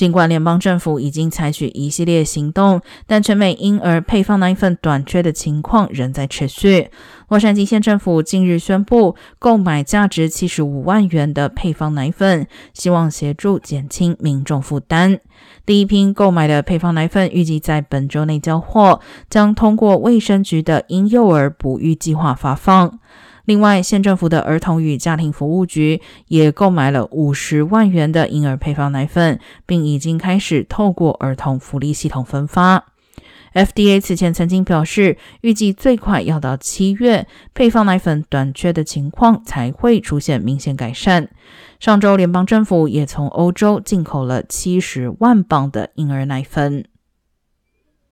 尽管联邦政府已经采取一系列行动，但全美婴儿配方奶粉短缺的情况仍在持续。洛杉矶县政府近日宣布购买价值七十五万元的配方奶粉，希望协助减轻民众负担。第一批购买的配方奶粉预计在本周内交货，将通过卫生局的婴幼儿哺育计划发放。另外，县政府的儿童与家庭服务局也购买了五十万元的婴儿配方奶粉，并已经开始透过儿童福利系统分发。FDA 此前曾经表示，预计最快要到七月，配方奶粉短缺的情况才会出现明显改善。上周，联邦政府也从欧洲进口了七十万磅的婴儿奶粉。